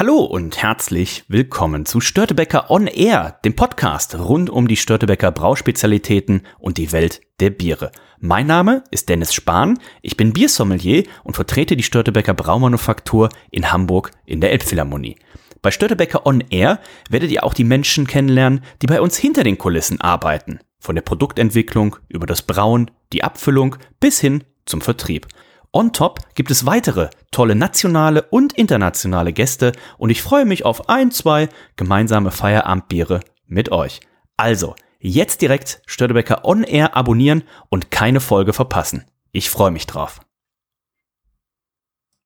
Hallo und herzlich willkommen zu Störtebecker On Air, dem Podcast rund um die Störtebecker Brauspezialitäten und die Welt der Biere. Mein Name ist Dennis Spahn, ich bin Biersommelier und vertrete die Störtebecker Braumanufaktur in Hamburg in der Elbphilharmonie. Bei Störtebecker On Air werdet ihr auch die Menschen kennenlernen, die bei uns hinter den Kulissen arbeiten. Von der Produktentwicklung über das Brauen, die Abfüllung bis hin zum Vertrieb. On top gibt es weitere tolle nationale und internationale Gäste und ich freue mich auf ein, zwei gemeinsame Feierabendbiere mit euch. Also, jetzt direkt Störtebecker On Air abonnieren und keine Folge verpassen. Ich freue mich drauf.